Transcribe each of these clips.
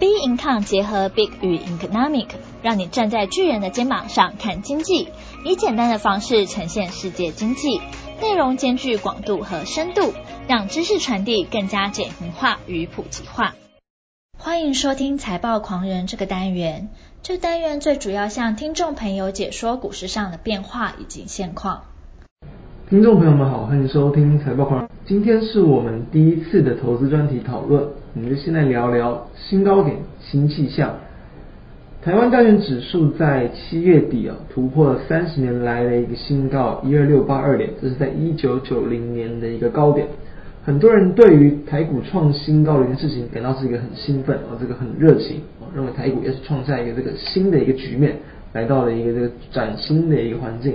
B Income 结合 Big 与 Economic，让你站在巨人的肩膀上看经济，以简单的方式呈现世界经济，内容兼具广度和深度，让知识传递更加简明化与普及化。欢迎收听财报狂人这个单元，这单元最主要向听众朋友解说股市上的变化以及现况。听众朋友们好，欢迎收听财报狂。今天是我们第一次的投资专题讨论，我们就先来聊聊新高点、新气象。台湾加权指数在七月底啊突破了三十年来的一个新高一二六八二点，这是在一九九零年的一个高点。很多人对于台股创新高的一件事情感到是一个很兴奋啊，这个很热情啊，认为台股也是创下一个这个新的一个局面，来到了一个这个崭新的一个环境。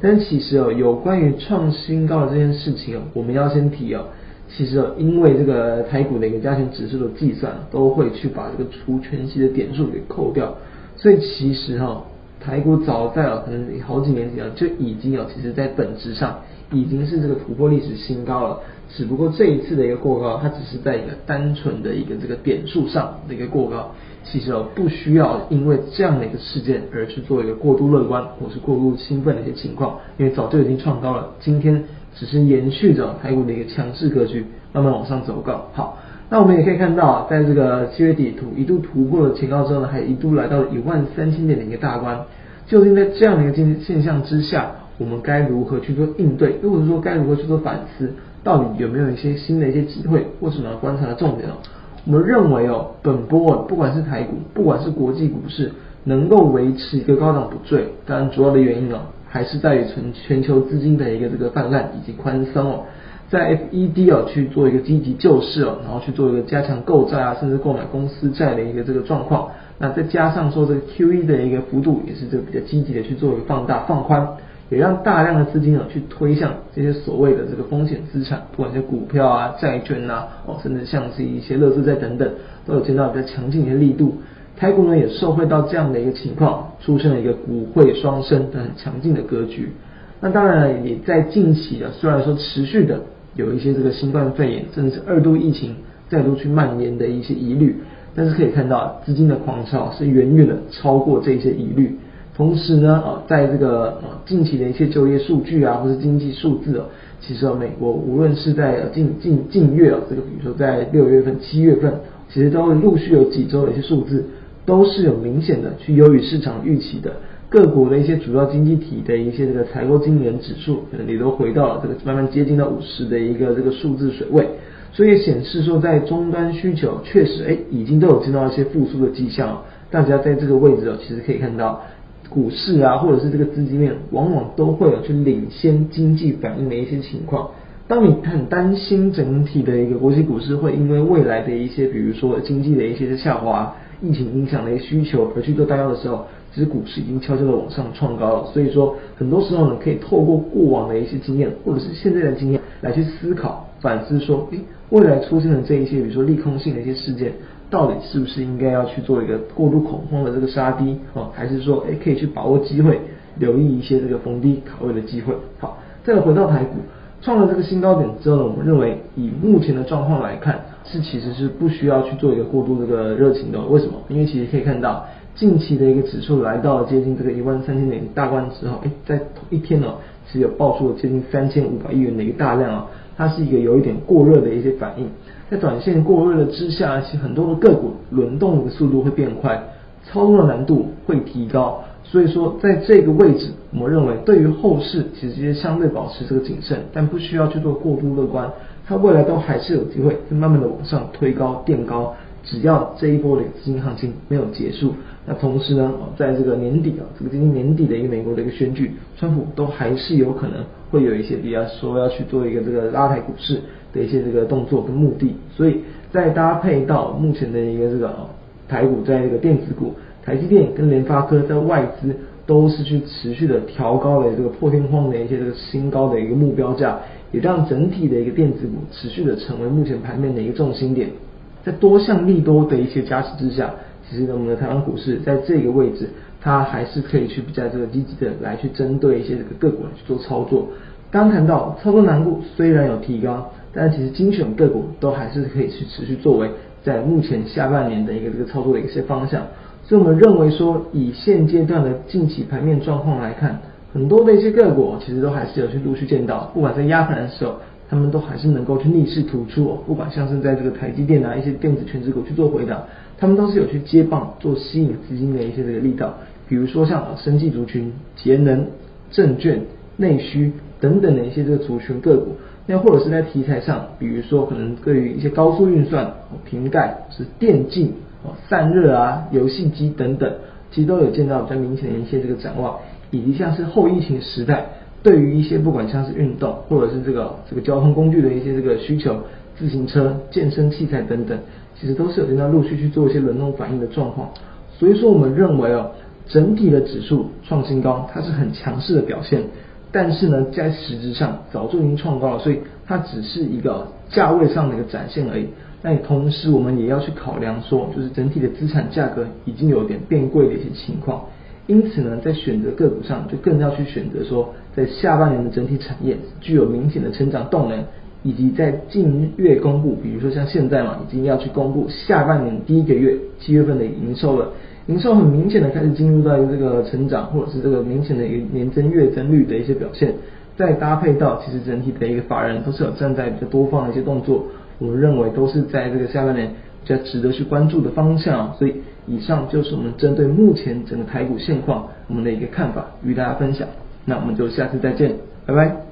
但其实哦，有关于创新高的这件事情哦，我们要先提哦。其实哦，因为这个台股的一个加权指数的计算，都会去把这个除权息的点数给扣掉，所以其实哈，台股早在哦，可能好几年前就已经有，其实在本质上已经是这个突破历史新高了。只不过这一次的一个过高，它只是在一个单纯的一个这个点数上的一个过高，其实哦不需要因为这样的一个事件而去做一个过度乐观或是过度兴奋的一些情况，因为早就已经创高了，今天只是延续着台股的一个强势格局，慢慢往上走高。好，那我们也可以看到，在这个七月底图一度突破了前高之后呢，还一度来到了一万三千点的一个大关。究竟在这样的一个现现象之下，我们该如何去做应对？或者说该如何去做反思？到底有没有一些新的一些机会，或什么观察的重点哦？我们认为哦，本波不管是台股，不管是国际股市，能够维持一个高档不坠，当然主要的原因哦，还是在于全全球资金的一个这个泛滥以及宽松哦，在 FED 哦去做一个积极救市哦，然后去做一个加强购债啊，甚至购买公司债的一个这个状况。那再加上说这个 QE 的一个幅度，也是这个比较积极的去做一个放大放宽。也让大量的资金啊去推向这些所谓的这个风险资产，不管是股票啊、债券啊，哦，甚至像是一些乐视债等等，都有见到比较强劲的力度。台股呢也受惠到这样的一个情况，出现了一个股汇双升的很强劲的格局。那当然了，也在近期啊，虽然说持续的有一些这个新冠肺炎甚至是二度疫情再度去蔓延的一些疑虑，但是可以看到资金的狂潮是远远的超过这些疑虑。同时呢，啊，在这个呃近期的一些就业数据啊，或是经济数字哦，其实美国无论是在近近近月啊，这个比如说在六月份、七月份，其实都会陆续有几周的一些数字，都是有明显的去优于市场预期的。各国的一些主要经济体的一些这个采购经理人指数，可能也都回到了这个慢慢接近到五十的一个这个数字水位，所以显示说在终端需求确实哎已经都有见到一些复苏的迹象。大家在这个位置哦，其实可以看到。股市啊，或者是这个资金面，往往都会有去领先经济反应的一些情况。当你很担心整体的一个国际股市会因为未来的一些，比如说经济的一些下滑、疫情影响的一些需求而去做担忧的时候，其实股市已经悄悄的往上创高了。所以说，很多时候呢，可以透过过往的一些经验，或者是现在的经验来去思考、反思，说，诶，未来出现的这一些，比如说利空性的一些事件。到底是不是应该要去做一个过度恐慌的这个杀低哦，还是说诶可以去把握机会，留意一些这个逢低卡位的机会？好，再回到台股，创了这个新高点之后呢，我们认为以目前的状况来看，是其实是不需要去做一个过度这个热情的。为什么？因为其实可以看到近期的一个指数来到了接近这个一万三千点大关之后，诶在一天呢，其实有爆出了接近三千五百亿元的一个大量啊，它是一个有一点过热的一些反应。在短线过热的之下，其实很多的个股轮动的速度会变快，操作的难度会提高。所以说，在这个位置，我认为对于后市其实相对保持这个谨慎，但不需要去做过度乐观。它未来都还是有机会，会慢慢的往上推高垫高。只要这一波的资金行情没有结束，那同时呢，在这个年底啊，这个今年年底的一个美国的一个选举，川普都还是有可能会有一些比较说要去做一个这个拉抬股市。的一些这个动作跟目的，所以再搭配到目前的一个这个台股，在这个电子股，台积电跟联发科在外资都是去持续的调高了这个破天荒的一些这个新高的一个目标价，也让整体的一个电子股持续的成为目前盘面的一个重心点。在多项利多的一些加持之下，其实我们的台湾股市在这个位置，它还是可以去比较这个积极的来去针对一些这个个股来去做操作。刚谈到操作难度虽然有提高。但其实精选个股都还是可以去持续作为在目前下半年的一个这个操作的一些方向。所以我们认为说，以现阶段的近期盘面状况来看，很多的一些个股其实都还是有去陆续见到，不管在压盘的时候，他们都还是能够去逆势突出哦。不管像是在这个台积电啊一些电子权值股去做回档，他们都是有去接棒做吸引资金的一些这个力道。比如说像生技族群、节能、证券、内需等等的一些这个族群个股，那或者是在题材上，比如说可能对于一些高速运算、瓶盖是电竞、散热啊、游戏机等等，其实都有见到比较明显的一些这个展望，以及像是后疫情时代，对于一些不管像是运动或者是这个这个交通工具的一些这个需求，自行车、健身器材等等，其实都是有见到陆续去做一些轮动反应的状况。所以说，我们认为哦。整体的指数创新高，它是很强势的表现，但是呢，在实质上早就已经创高了，所以它只是一个价位上的一个展现而已。那同时，我们也要去考量说，就是整体的资产价格已经有点变贵的一些情况，因此呢，在选择个股上就更要去选择说，在下半年的整体产业具有明显的成长动能，以及在近月公布，比如说像现在嘛，已经要去公布下半年第一个月七月份的营收了。营收很明显的开始进入到一个这个成长，或者是这个明显的一个年增月增率的一些表现，再搭配到其实整体的一个法人都是有站在比较多方的一些动作，我们认为都是在这个下半年较值得去关注的方向。所以以上就是我们针对目前整个台股现况我们的一个看法，与大家分享。那我们就下次再见，拜拜。